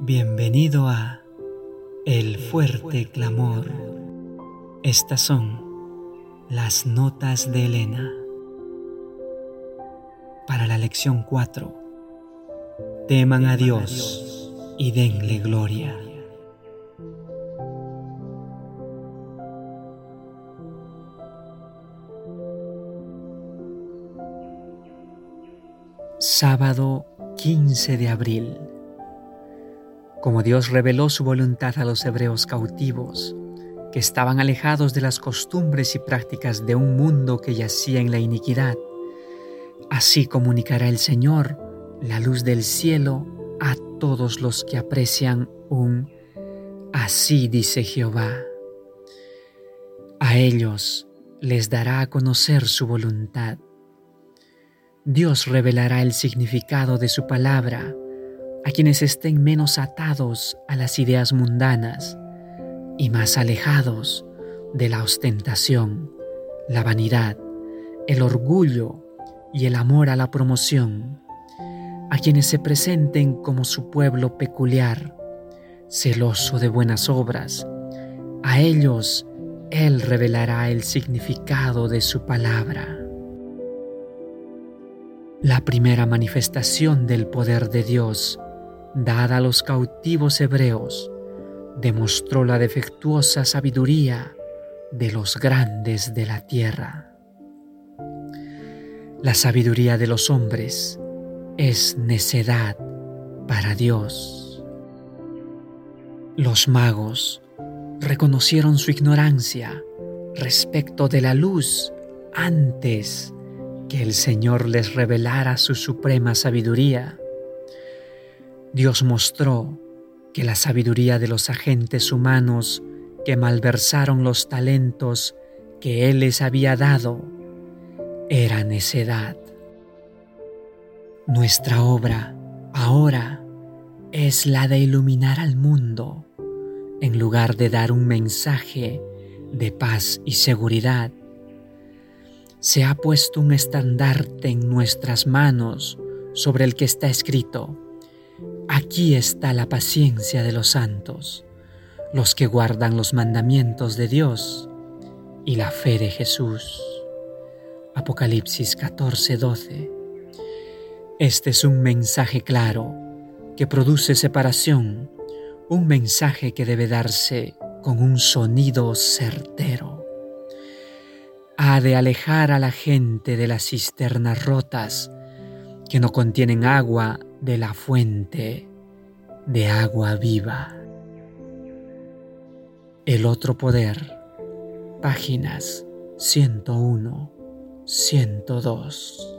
Bienvenido a El fuerte clamor. Estas son las notas de Elena. Para la lección 4. Teman a Dios y denle gloria. Sábado 15 de abril. Como Dios reveló su voluntad a los hebreos cautivos, que estaban alejados de las costumbres y prácticas de un mundo que yacía en la iniquidad, así comunicará el Señor la luz del cielo a todos los que aprecian un así dice Jehová. A ellos les dará a conocer su voluntad Dios revelará el significado de su palabra a quienes estén menos atados a las ideas mundanas y más alejados de la ostentación, la vanidad, el orgullo y el amor a la promoción, a quienes se presenten como su pueblo peculiar, celoso de buenas obras, a ellos Él revelará el significado de su palabra. La primera manifestación del poder de Dios, dada a los cautivos hebreos, demostró la defectuosa sabiduría de los grandes de la tierra. La sabiduría de los hombres es necedad para Dios. Los magos reconocieron su ignorancia respecto de la luz antes que el Señor les revelara su suprema sabiduría. Dios mostró que la sabiduría de los agentes humanos que malversaron los talentos que Él les había dado era necedad. Nuestra obra ahora es la de iluminar al mundo en lugar de dar un mensaje de paz y seguridad se ha puesto un estandarte en nuestras manos sobre el que está escrito, aquí está la paciencia de los santos, los que guardan los mandamientos de Dios y la fe de Jesús. Apocalipsis 14:12. Este es un mensaje claro que produce separación, un mensaje que debe darse con un sonido certero ha de alejar a la gente de las cisternas rotas que no contienen agua de la fuente de agua viva. El otro poder, páginas 101, 102.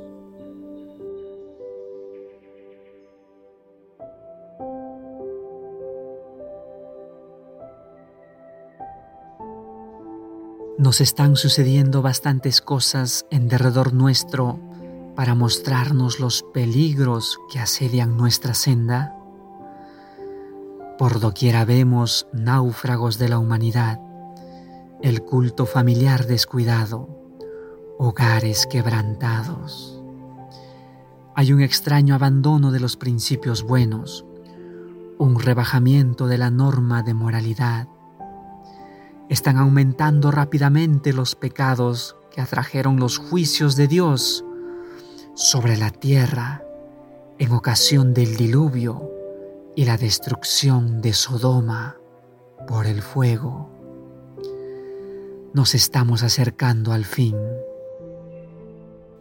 Nos están sucediendo bastantes cosas en derredor nuestro para mostrarnos los peligros que asedian nuestra senda. Por doquiera vemos náufragos de la humanidad, el culto familiar descuidado, hogares quebrantados. Hay un extraño abandono de los principios buenos, un rebajamiento de la norma de moralidad, están aumentando rápidamente los pecados que atrajeron los juicios de Dios sobre la tierra en ocasión del diluvio y la destrucción de Sodoma por el fuego. Nos estamos acercando al fin.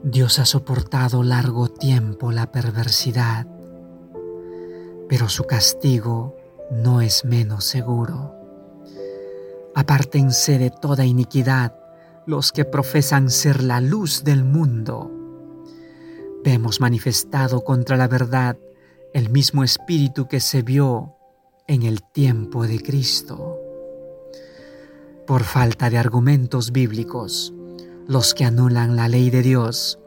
Dios ha soportado largo tiempo la perversidad, pero su castigo no es menos seguro. Apártense de toda iniquidad los que profesan ser la luz del mundo. Vemos manifestado contra la verdad el mismo espíritu que se vio en el tiempo de Cristo. Por falta de argumentos bíblicos, los que anulan la ley de Dios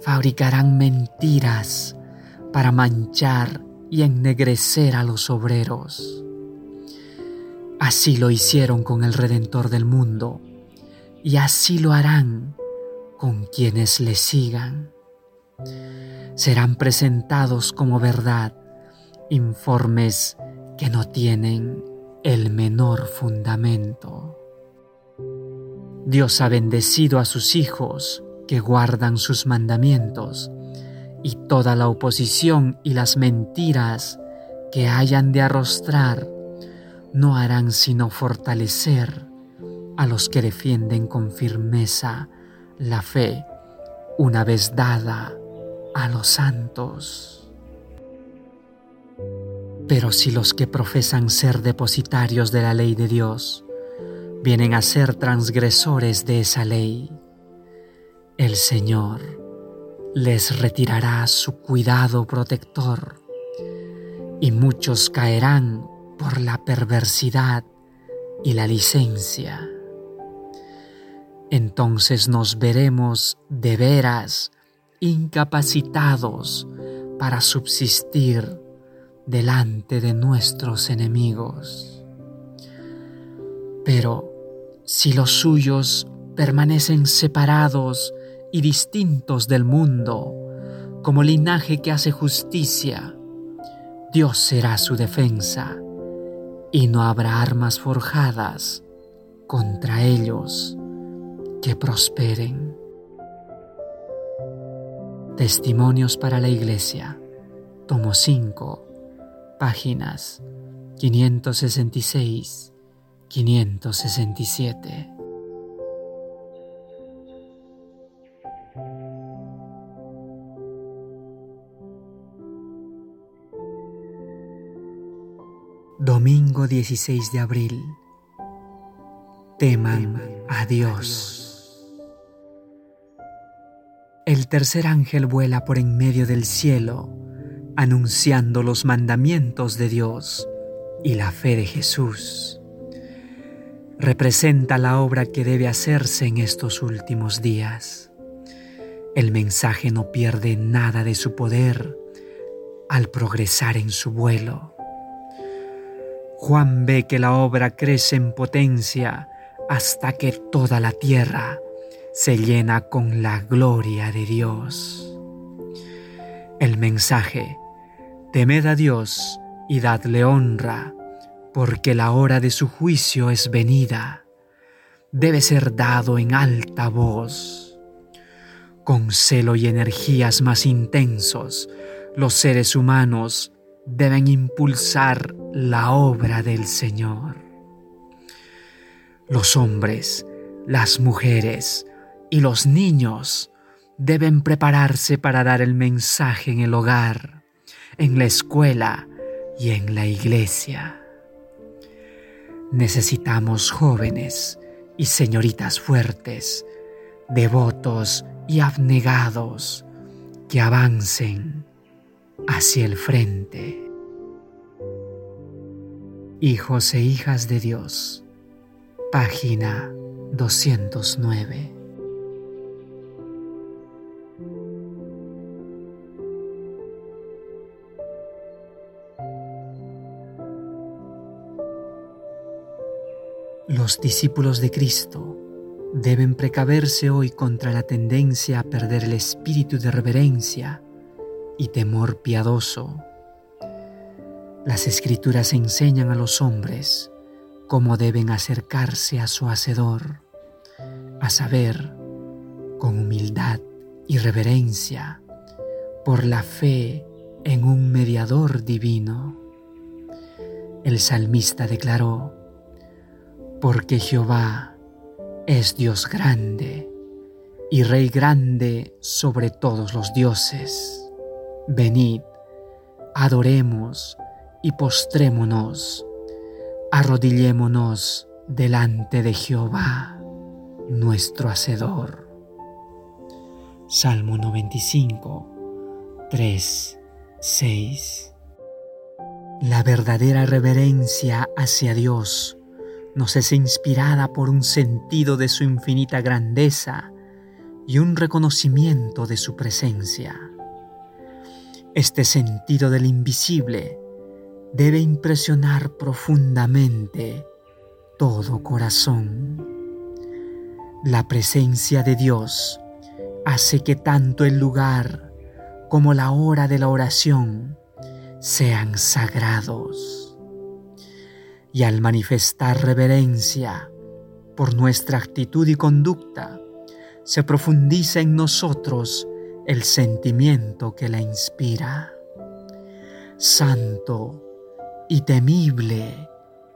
fabricarán mentiras para manchar y ennegrecer a los obreros. Así lo hicieron con el Redentor del mundo y así lo harán con quienes le sigan. Serán presentados como verdad informes que no tienen el menor fundamento. Dios ha bendecido a sus hijos que guardan sus mandamientos y toda la oposición y las mentiras que hayan de arrostrar no harán sino fortalecer a los que defienden con firmeza la fe una vez dada a los santos. Pero si los que profesan ser depositarios de la ley de Dios vienen a ser transgresores de esa ley, el Señor les retirará su cuidado protector y muchos caerán por la perversidad y la licencia. Entonces nos veremos de veras incapacitados para subsistir delante de nuestros enemigos. Pero si los suyos permanecen separados y distintos del mundo, como linaje que hace justicia, Dios será su defensa y no habrá armas forjadas contra ellos que prosperen. Testimonios para la Iglesia, tomo 5, páginas 566-567. Domingo 16 de abril. Teman a Dios. El tercer ángel vuela por en medio del cielo, anunciando los mandamientos de Dios y la fe de Jesús. Representa la obra que debe hacerse en estos últimos días. El mensaje no pierde nada de su poder al progresar en su vuelo Juan ve que la obra crece en potencia hasta que toda la tierra se llena con la gloria de Dios. El mensaje, temed a Dios y dadle honra, porque la hora de su juicio es venida, debe ser dado en alta voz. Con celo y energías más intensos, los seres humanos deben impulsar la obra del Señor. Los hombres, las mujeres y los niños deben prepararse para dar el mensaje en el hogar, en la escuela y en la iglesia. Necesitamos jóvenes y señoritas fuertes, devotos y abnegados que avancen hacia el frente. Hijos e hijas de Dios, página 209. Los discípulos de Cristo deben precaverse hoy contra la tendencia a perder el espíritu de reverencia y temor piadoso. Las escrituras enseñan a los hombres cómo deben acercarse a su Hacedor, a saber, con humildad y reverencia, por la fe en un mediador divino. El salmista declaró, porque Jehová es Dios grande y Rey grande sobre todos los dioses. Venid, adoremos y postrémonos, arrodillémonos delante de Jehová, nuestro Hacedor. Salmo 95, 3, 6. La verdadera reverencia hacia Dios nos es inspirada por un sentido de su infinita grandeza y un reconocimiento de su presencia. Este sentido del invisible debe impresionar profundamente todo corazón. La presencia de Dios hace que tanto el lugar como la hora de la oración sean sagrados. Y al manifestar reverencia por nuestra actitud y conducta, se profundiza en nosotros el sentimiento que la inspira. Santo y temible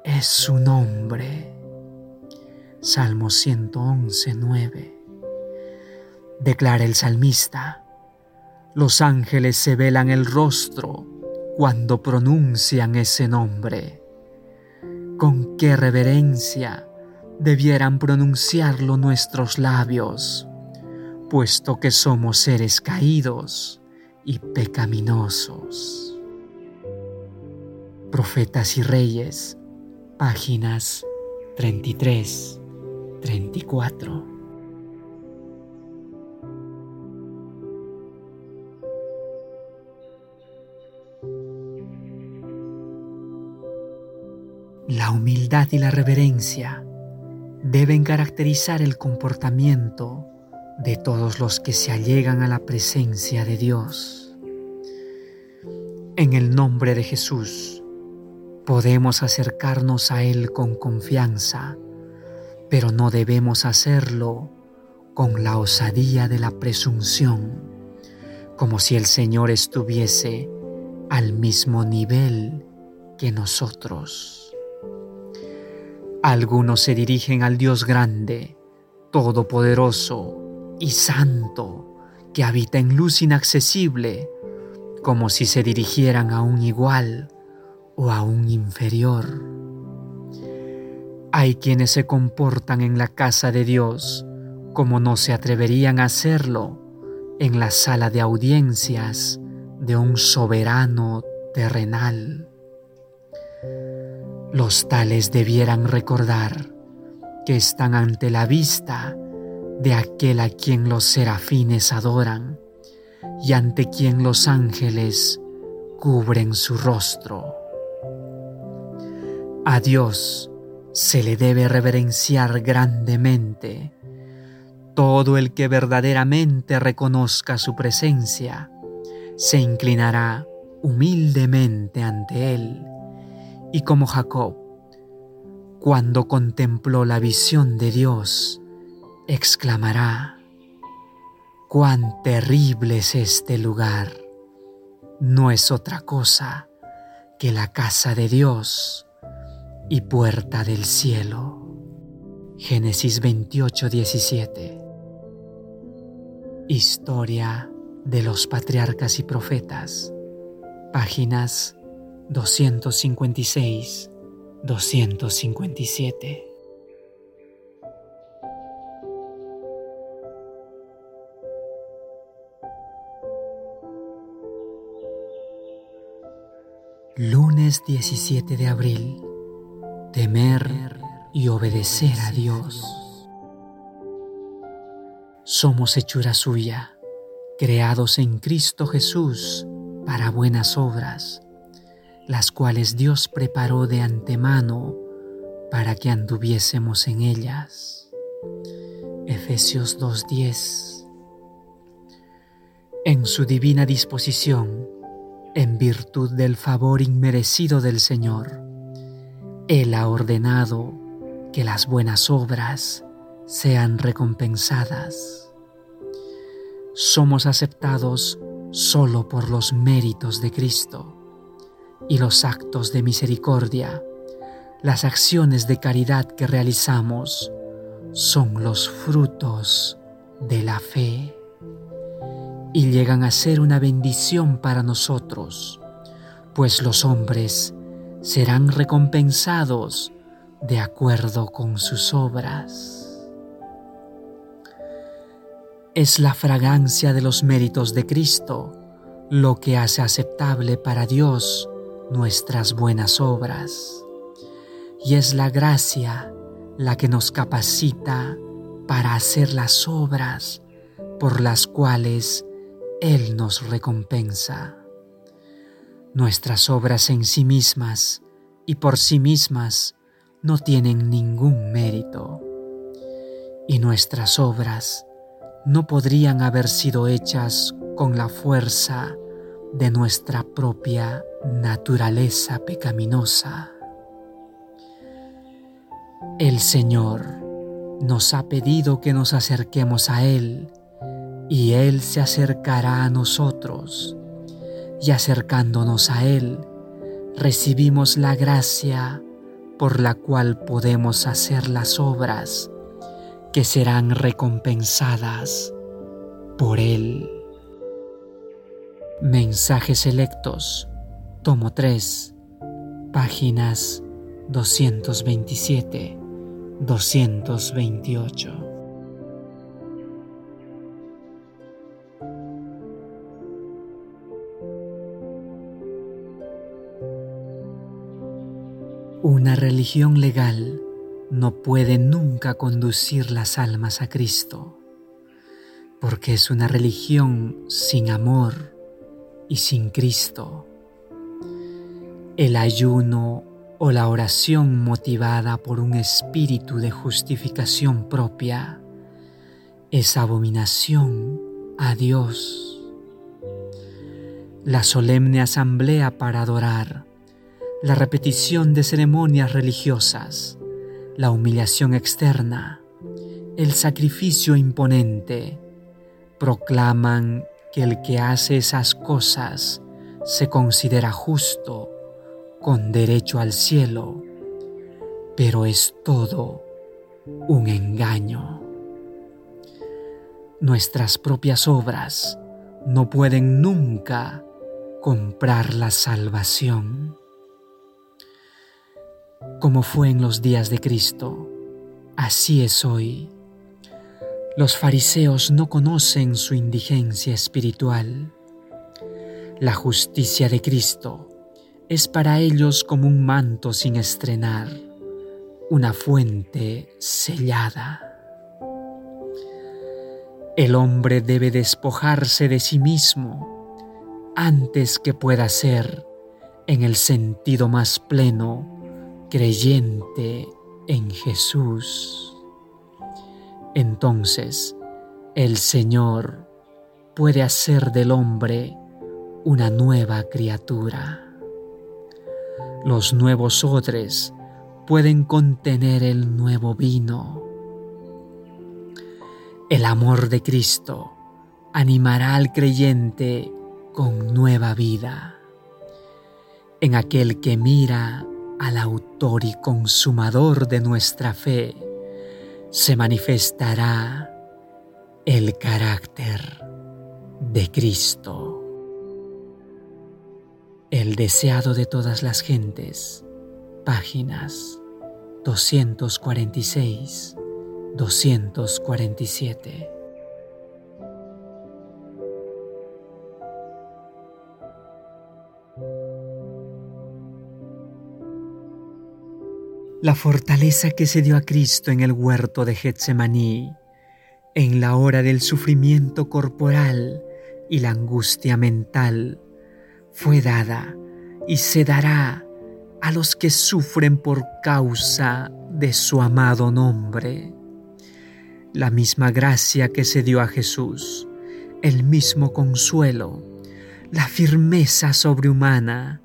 es su nombre. Salmo 111, 9. Declara el salmista, los ángeles se velan el rostro cuando pronuncian ese nombre. Qué reverencia debieran pronunciarlo nuestros labios, puesto que somos seres caídos y pecaminosos. Profetas y Reyes, páginas 33, 34. Humildad y la reverencia deben caracterizar el comportamiento de todos los que se allegan a la presencia de Dios. En el nombre de Jesús podemos acercarnos a Él con confianza, pero no debemos hacerlo con la osadía de la presunción, como si el Señor estuviese al mismo nivel que nosotros. Algunos se dirigen al Dios grande, todopoderoso y santo, que habita en luz inaccesible, como si se dirigieran a un igual o a un inferior. Hay quienes se comportan en la casa de Dios como no se atreverían a hacerlo en la sala de audiencias de un soberano terrenal. Los tales debieran recordar que están ante la vista de aquel a quien los serafines adoran y ante quien los ángeles cubren su rostro. A Dios se le debe reverenciar grandemente. Todo el que verdaderamente reconozca su presencia se inclinará humildemente ante Él y como Jacob, cuando contempló la visión de Dios, exclamará, cuán terrible es este lugar. No es otra cosa que la casa de Dios y puerta del cielo. Génesis 28, 17. Historia de los patriarcas y profetas. Páginas 256, 257. Lunes 17 de abril. Temer y obedecer a Dios. Somos hechura suya, creados en Cristo Jesús para buenas obras las cuales Dios preparó de antemano para que anduviésemos en ellas. Efesios 2.10 En su divina disposición, en virtud del favor inmerecido del Señor, Él ha ordenado que las buenas obras sean recompensadas. Somos aceptados solo por los méritos de Cristo y los actos de misericordia, las acciones de caridad que realizamos, son los frutos de la fe y llegan a ser una bendición para nosotros, pues los hombres serán recompensados de acuerdo con sus obras. Es la fragancia de los méritos de Cristo lo que hace aceptable para Dios nuestras buenas obras. Y es la gracia la que nos capacita para hacer las obras por las cuales Él nos recompensa. Nuestras obras en sí mismas y por sí mismas no tienen ningún mérito. Y nuestras obras no podrían haber sido hechas con la fuerza de nuestra propia naturaleza pecaminosa. El Señor nos ha pedido que nos acerquemos a Él y Él se acercará a nosotros y acercándonos a Él recibimos la gracia por la cual podemos hacer las obras que serán recompensadas por Él. Mensajes selectos, tomo 3, páginas 227-228. Una religión legal no puede nunca conducir las almas a Cristo, porque es una religión sin amor y sin Cristo. El ayuno o la oración motivada por un espíritu de justificación propia es abominación a Dios. La solemne asamblea para adorar la repetición de ceremonias religiosas, la humillación externa, el sacrificio imponente, proclaman que el que hace esas cosas se considera justo, con derecho al cielo, pero es todo un engaño. Nuestras propias obras no pueden nunca comprar la salvación como fue en los días de Cristo, así es hoy. Los fariseos no conocen su indigencia espiritual. La justicia de Cristo es para ellos como un manto sin estrenar, una fuente sellada. El hombre debe despojarse de sí mismo antes que pueda ser, en el sentido más pleno, creyente en Jesús, entonces el Señor puede hacer del hombre una nueva criatura. Los nuevos odres pueden contener el nuevo vino. El amor de Cristo animará al creyente con nueva vida. En aquel que mira al autor y consumador de nuestra fe, se manifestará el carácter de Cristo. El deseado de todas las gentes, páginas 246-247. la fortaleza que se dio a Cristo en el huerto de Getsemaní, en la hora del sufrimiento corporal y la angustia mental, fue dada y se dará a los que sufren por causa de su amado nombre. La misma gracia que se dio a Jesús, el mismo consuelo, la firmeza sobrehumana,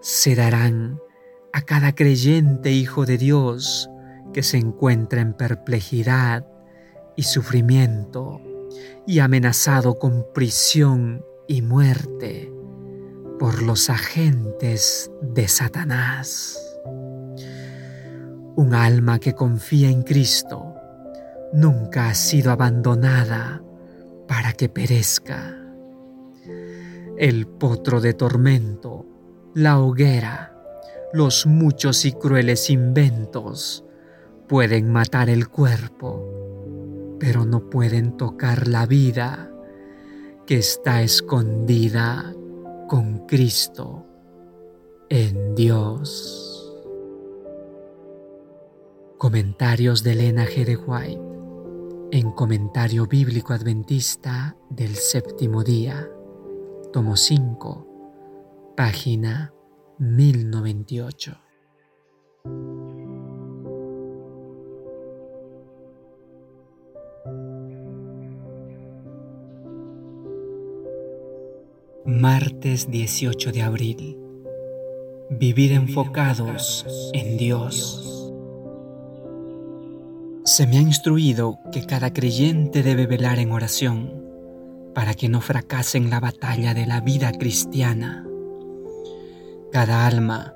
se darán a cada creyente hijo de Dios que se encuentra en perplejidad y sufrimiento y amenazado con prisión y muerte por los agentes de Satanás. Un alma que confía en Cristo nunca ha sido abandonada para que perezca. El potro de tormento, la hoguera, los muchos y crueles inventos pueden matar el cuerpo, pero no pueden tocar la vida que está escondida con Cristo en Dios. Comentarios de Elena G. White en Comentario Bíblico Adventista del Séptimo Día, tomo 5, página 1098. Martes 18 de abril. Vivir enfocados en Dios. Se me ha instruido que cada creyente debe velar en oración para que no fracase en la batalla de la vida cristiana. Cada alma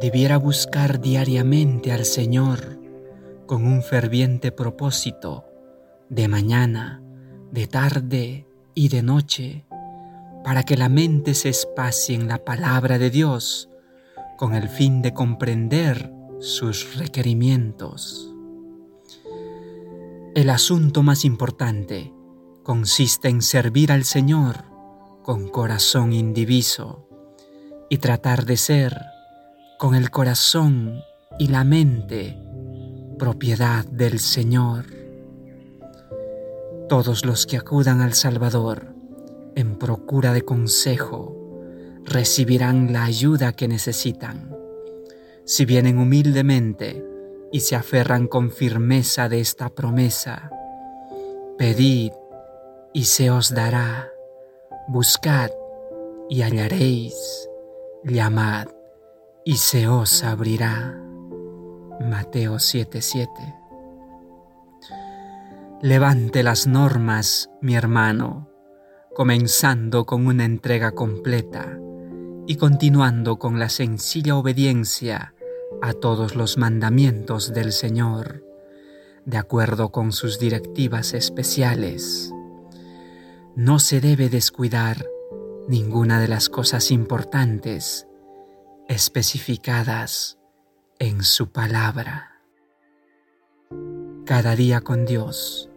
debiera buscar diariamente al Señor con un ferviente propósito de mañana, de tarde y de noche, para que la mente se espacie en la palabra de Dios con el fin de comprender sus requerimientos. El asunto más importante consiste en servir al Señor con corazón indiviso y tratar de ser con el corazón y la mente propiedad del Señor. Todos los que acudan al Salvador en procura de consejo recibirán la ayuda que necesitan. Si vienen humildemente y se aferran con firmeza de esta promesa, pedid y se os dará, buscad y hallaréis, llamad y se os abrirá. Mateo 7:7. Levante las normas, mi hermano, comenzando con una entrega completa y continuando con la sencilla obediencia a todos los mandamientos del Señor, de acuerdo con sus directivas especiales. No se debe descuidar ninguna de las cosas importantes especificadas en su palabra. Cada día con Dios.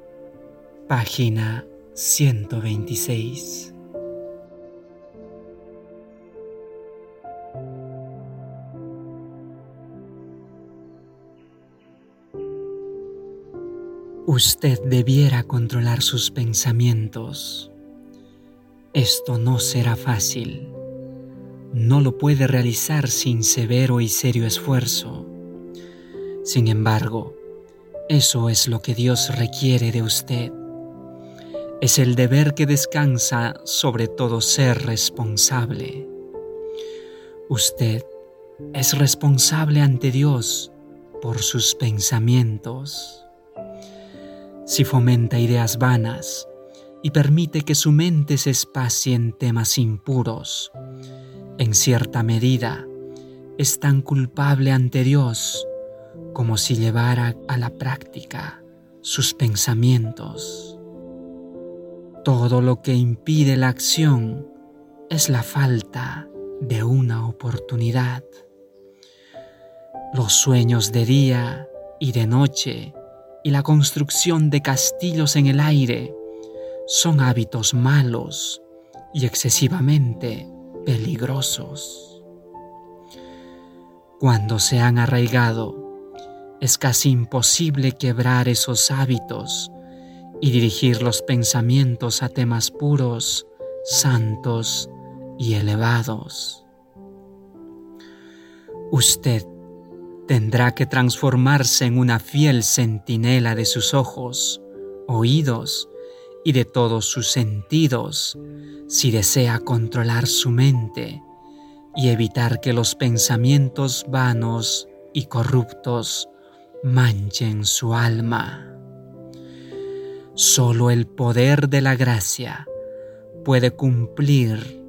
Página 126. Usted debiera controlar sus pensamientos. Esto no será fácil no lo puede realizar sin severo y serio esfuerzo. Sin embargo, eso es lo que Dios requiere de usted. Es el deber que descansa sobre todo ser responsable. Usted es responsable ante Dios por sus pensamientos. Si fomenta ideas vanas y permite que su mente se espacie en temas impuros, en cierta medida, es tan culpable ante Dios como si llevara a la práctica sus pensamientos. Todo lo que impide la acción es la falta de una oportunidad. Los sueños de día y de noche y la construcción de castillos en el aire son hábitos malos y excesivamente peligrosos. Cuando se han arraigado, es casi imposible quebrar esos hábitos y dirigir los pensamientos a temas puros, santos y elevados. Usted tendrá que transformarse en una fiel centinela de sus ojos, oídos y de todos sus sentidos si desea controlar su mente y evitar que los pensamientos vanos y corruptos manchen su alma. Solo el poder de la gracia puede cumplir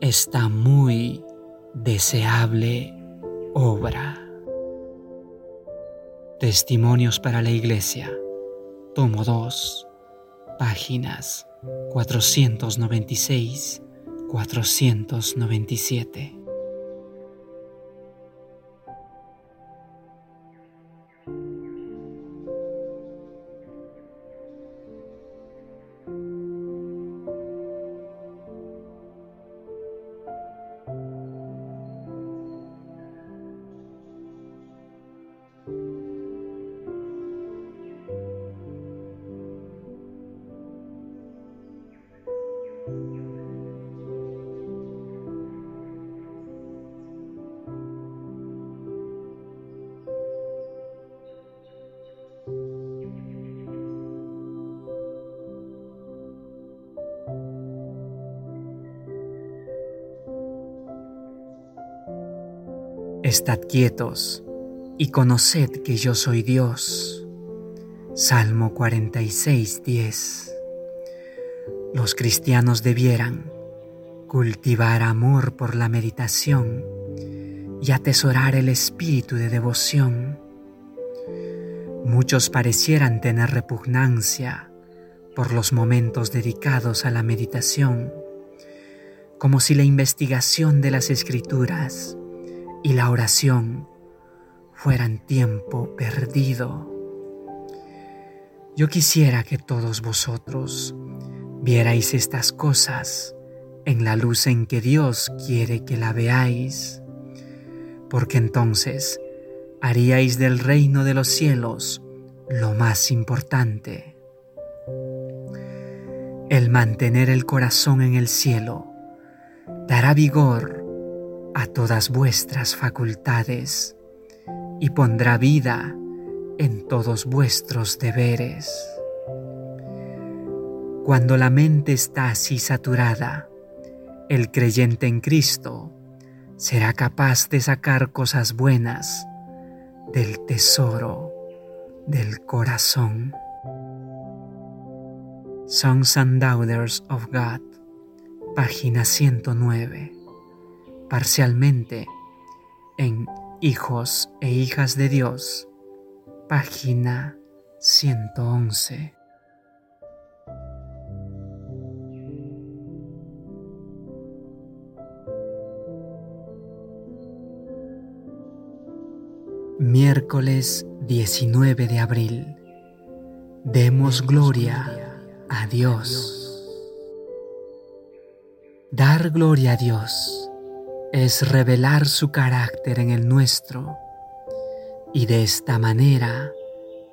esta muy deseable obra. Testimonios para la Iglesia, tomo 2 páginas 496-497. Estad quietos y conoced que yo soy Dios. Salmo 46, 10. Los cristianos debieran cultivar amor por la meditación y atesorar el espíritu de devoción. Muchos parecieran tener repugnancia por los momentos dedicados a la meditación, como si la investigación de las escrituras y la oración fueran tiempo perdido. Yo quisiera que todos vosotros vierais estas cosas en la luz en que Dios quiere que la veáis, porque entonces haríais del reino de los cielos lo más importante. El mantener el corazón en el cielo dará vigor a todas vuestras facultades y pondrá vida en todos vuestros deberes. Cuando la mente está así saturada, el creyente en Cristo será capaz de sacar cosas buenas del tesoro del corazón. Songs and Daughters of God, página 109, parcialmente en Hijos e Hijas de Dios, página 111. Miércoles 19 de abril. Demos gloria a Dios. Dar gloria a Dios es revelar su carácter en el nuestro y de esta manera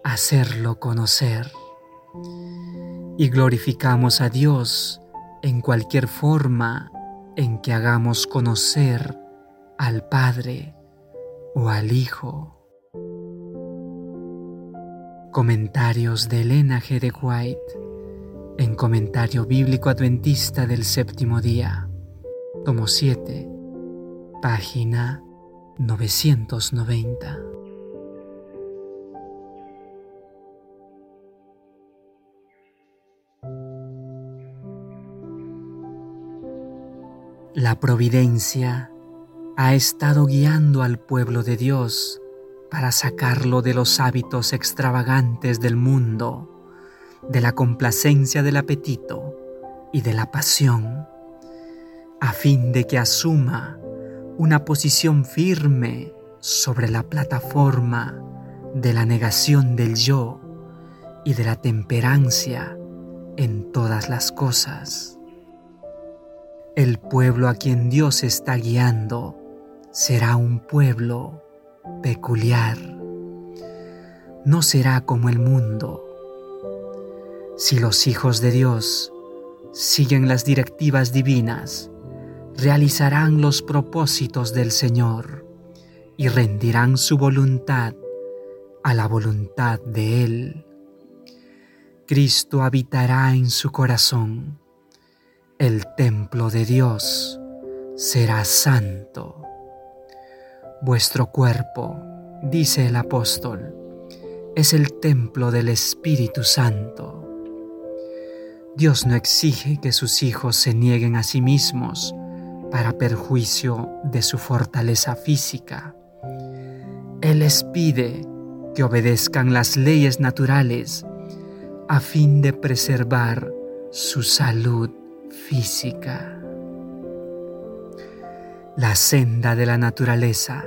hacerlo conocer. Y glorificamos a Dios en cualquier forma en que hagamos conocer al Padre o al Hijo. Comentarios de Elena G. de White en Comentario Bíblico Adventista del Séptimo Día, tomo 7, página 990. La providencia ha estado guiando al pueblo de Dios para sacarlo de los hábitos extravagantes del mundo, de la complacencia del apetito y de la pasión, a fin de que asuma una posición firme sobre la plataforma de la negación del yo y de la temperancia en todas las cosas. El pueblo a quien Dios está guiando será un pueblo peculiar. No será como el mundo. Si los hijos de Dios siguen las directivas divinas, realizarán los propósitos del Señor y rendirán su voluntad a la voluntad de Él. Cristo habitará en su corazón. El templo de Dios será santo. Vuestro cuerpo, dice el apóstol, es el templo del Espíritu Santo. Dios no exige que sus hijos se nieguen a sí mismos para perjuicio de su fortaleza física. Él les pide que obedezcan las leyes naturales a fin de preservar su salud física. La senda de la naturaleza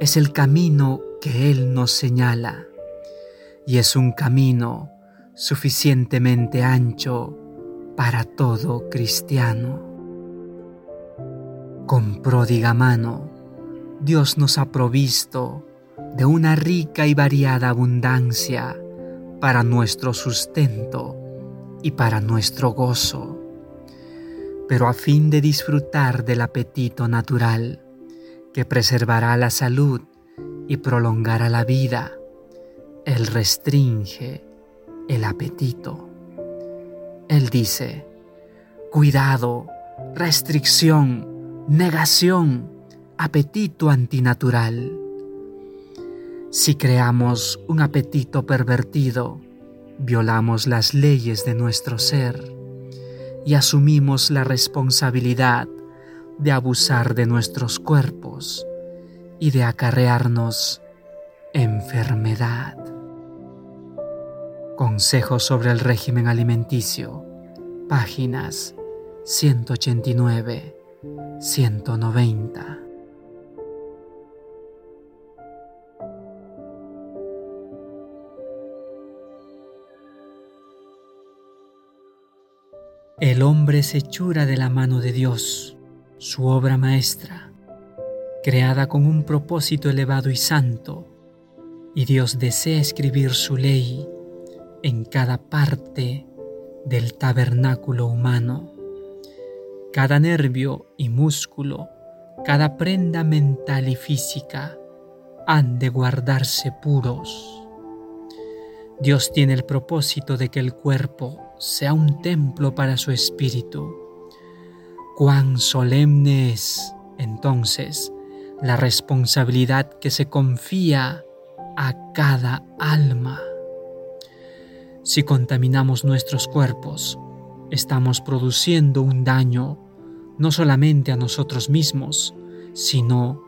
es el camino que Él nos señala y es un camino suficientemente ancho para todo cristiano. Con pródiga mano, Dios nos ha provisto de una rica y variada abundancia para nuestro sustento y para nuestro gozo pero a fin de disfrutar del apetito natural que preservará la salud y prolongará la vida, Él restringe el apetito. Él dice, cuidado, restricción, negación, apetito antinatural. Si creamos un apetito pervertido violamos las leyes de nuestro ser y asumimos la responsabilidad de abusar de nuestros cuerpos y de acarrearnos enfermedad. Consejos sobre el régimen alimenticio, páginas 189-190. El hombre se hechura de la mano de Dios, su obra maestra, creada con un propósito elevado y santo, y Dios desea escribir su ley en cada parte del tabernáculo humano. Cada nervio y músculo, cada prenda mental y física han de guardarse puros. Dios tiene el propósito de que el cuerpo sea un templo para su espíritu. Cuán solemne es, entonces, la responsabilidad que se confía a cada alma. Si contaminamos nuestros cuerpos, estamos produciendo un daño no solamente a nosotros mismos, sino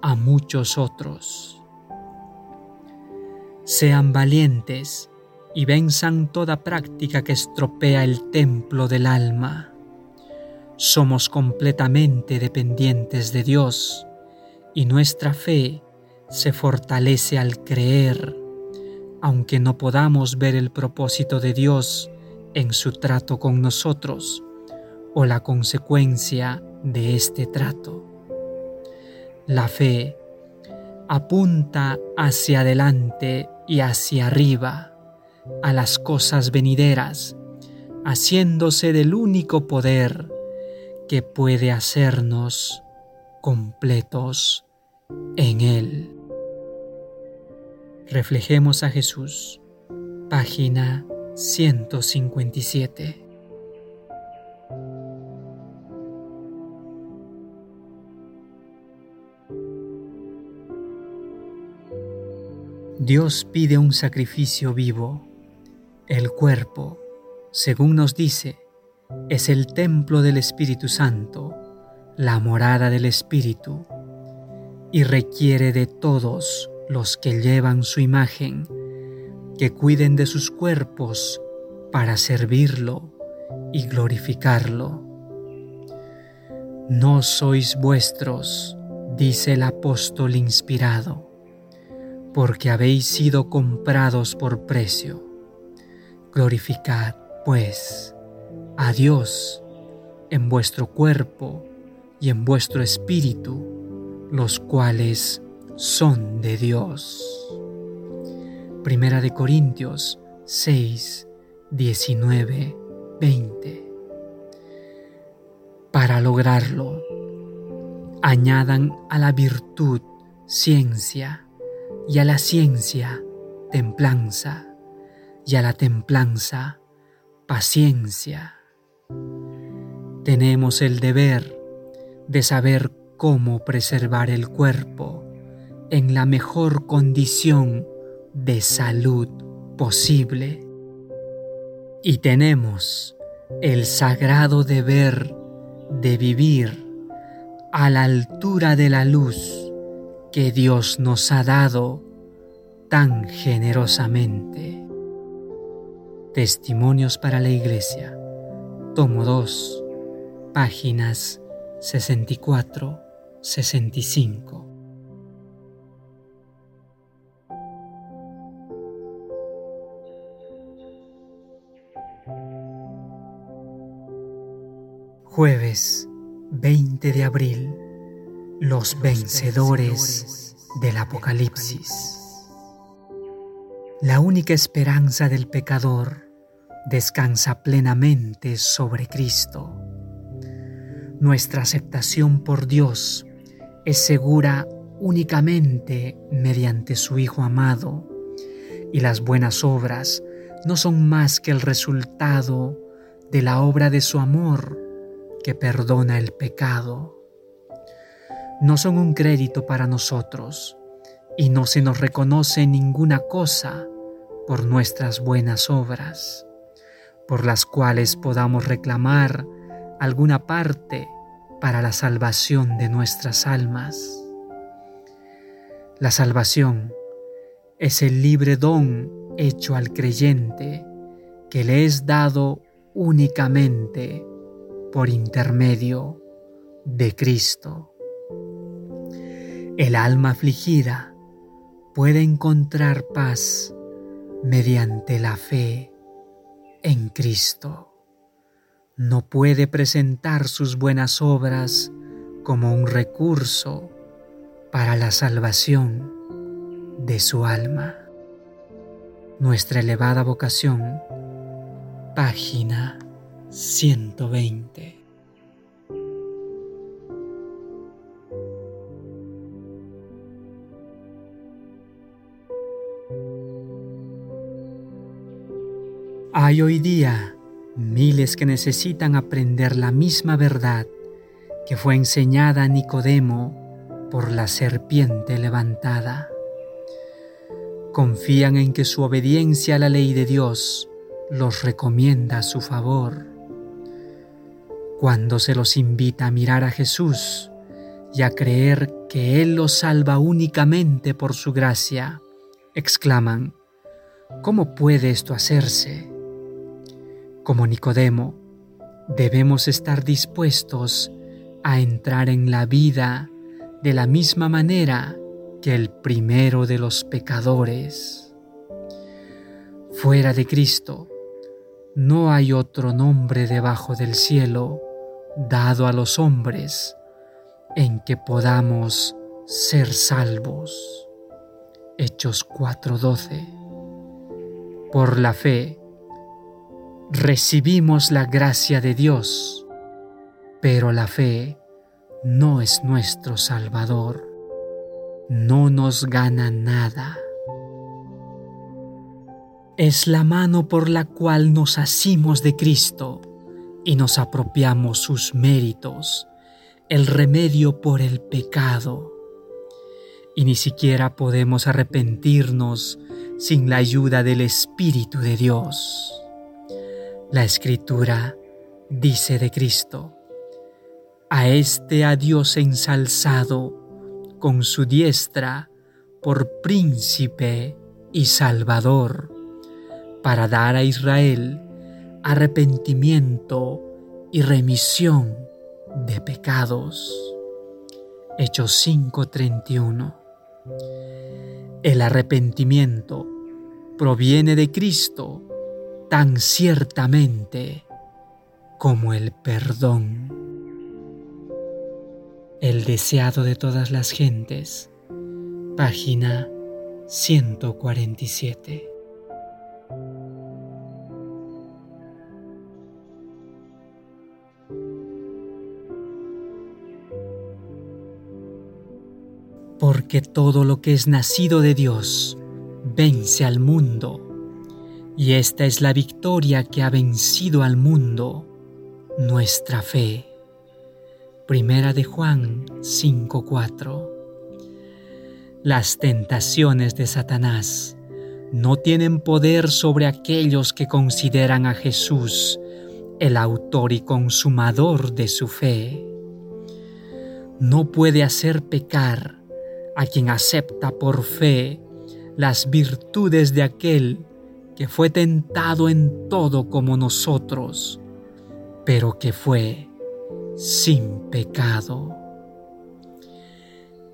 a muchos otros. Sean valientes y venzan toda práctica que estropea el templo del alma. Somos completamente dependientes de Dios y nuestra fe se fortalece al creer, aunque no podamos ver el propósito de Dios en su trato con nosotros o la consecuencia de este trato. La fe apunta hacia adelante y hacia arriba a las cosas venideras, haciéndose del único poder que puede hacernos completos en Él. Reflejemos a Jesús, página 157. Dios pide un sacrificio vivo el cuerpo, según nos dice, es el templo del Espíritu Santo, la morada del Espíritu, y requiere de todos los que llevan su imagen, que cuiden de sus cuerpos para servirlo y glorificarlo. No sois vuestros, dice el apóstol inspirado, porque habéis sido comprados por precio. Glorificad, pues, a Dios en vuestro cuerpo y en vuestro espíritu, los cuales son de Dios. Primera de Corintios 6, 19, 20. Para lograrlo, añadan a la virtud ciencia y a la ciencia templanza y a la templanza, paciencia. Tenemos el deber de saber cómo preservar el cuerpo en la mejor condición de salud posible. Y tenemos el sagrado deber de vivir a la altura de la luz que Dios nos ha dado tan generosamente. Testimonios para la Iglesia, tomo 2, páginas 64-65. Jueves 20 de abril, los vencedores del Apocalipsis. La única esperanza del pecador descansa plenamente sobre Cristo. Nuestra aceptación por Dios es segura únicamente mediante su Hijo amado y las buenas obras no son más que el resultado de la obra de su amor que perdona el pecado. No son un crédito para nosotros y no se nos reconoce ninguna cosa por nuestras buenas obras, por las cuales podamos reclamar alguna parte para la salvación de nuestras almas. La salvación es el libre don hecho al creyente que le es dado únicamente por intermedio de Cristo. El alma afligida puede encontrar paz mediante la fe en Cristo no puede presentar sus buenas obras como un recurso para la salvación de su alma. Nuestra elevada vocación, página 120. Hay hoy día miles que necesitan aprender la misma verdad que fue enseñada a Nicodemo por la serpiente levantada. Confían en que su obediencia a la ley de Dios los recomienda a su favor. Cuando se los invita a mirar a Jesús y a creer que Él los salva únicamente por su gracia, exclaman, ¿cómo puede esto hacerse? Como Nicodemo, debemos estar dispuestos a entrar en la vida de la misma manera que el primero de los pecadores. Fuera de Cristo, no hay otro nombre debajo del cielo dado a los hombres en que podamos ser salvos. Hechos 4:12. Por la fe, recibimos la gracia de Dios, pero la fe no es nuestro Salvador, no nos gana nada. Es la mano por la cual nos asimos de Cristo y nos apropiamos sus méritos, el remedio por el pecado. Y ni siquiera podemos arrepentirnos sin la ayuda del Espíritu de Dios. La escritura dice de Cristo, a este a Dios ensalzado con su diestra por príncipe y salvador, para dar a Israel arrepentimiento y remisión de pecados. Hechos 5:31 El arrepentimiento proviene de Cristo tan ciertamente como el perdón. El deseado de todas las gentes, página 147. Porque todo lo que es nacido de Dios vence al mundo y esta es la victoria que ha vencido al mundo, nuestra fe. Primera de Juan 5:4. Las tentaciones de Satanás no tienen poder sobre aquellos que consideran a Jesús el autor y consumador de su fe. No puede hacer pecar a quien acepta por fe las virtudes de aquel que fue tentado en todo como nosotros, pero que fue sin pecado.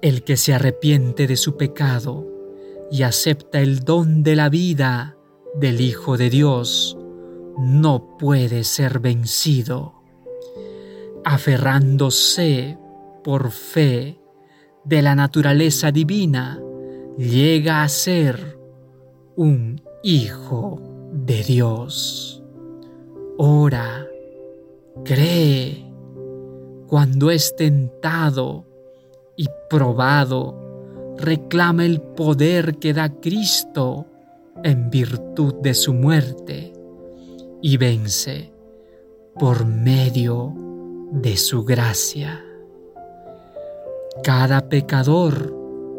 El que se arrepiente de su pecado y acepta el don de la vida del Hijo de Dios, no puede ser vencido. Aferrándose por fe de la naturaleza divina, llega a ser un Hijo de Dios. Ora, cree, cuando es tentado y probado, reclama el poder que da Cristo en virtud de su muerte y vence por medio de su gracia. Cada pecador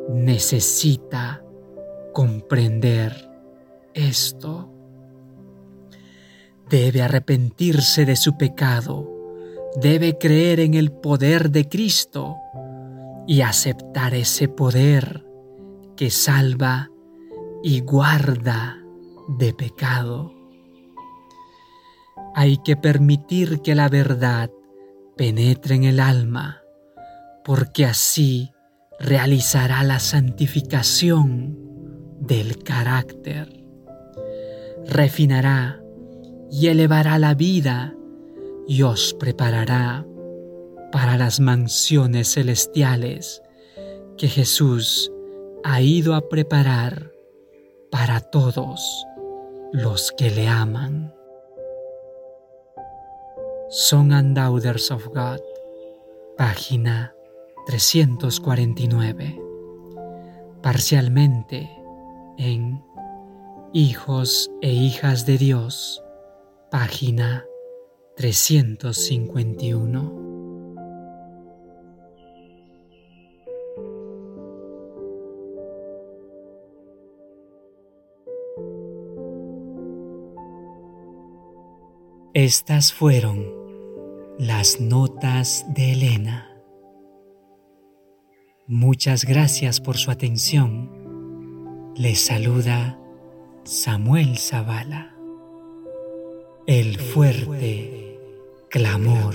necesita comprender esto. Debe arrepentirse de su pecado, debe creer en el poder de Cristo y aceptar ese poder que salva y guarda de pecado. Hay que permitir que la verdad penetre en el alma, porque así realizará la santificación del carácter, refinará y elevará la vida y os preparará para las mansiones celestiales que Jesús ha ido a preparar para todos los que le aman. Song and of God, página 349, parcialmente en Hijos e Hijas de Dios, página 351. Estas fueron las notas de Elena. Muchas gracias por su atención. Les saluda Samuel Zavala. El fuerte clamor.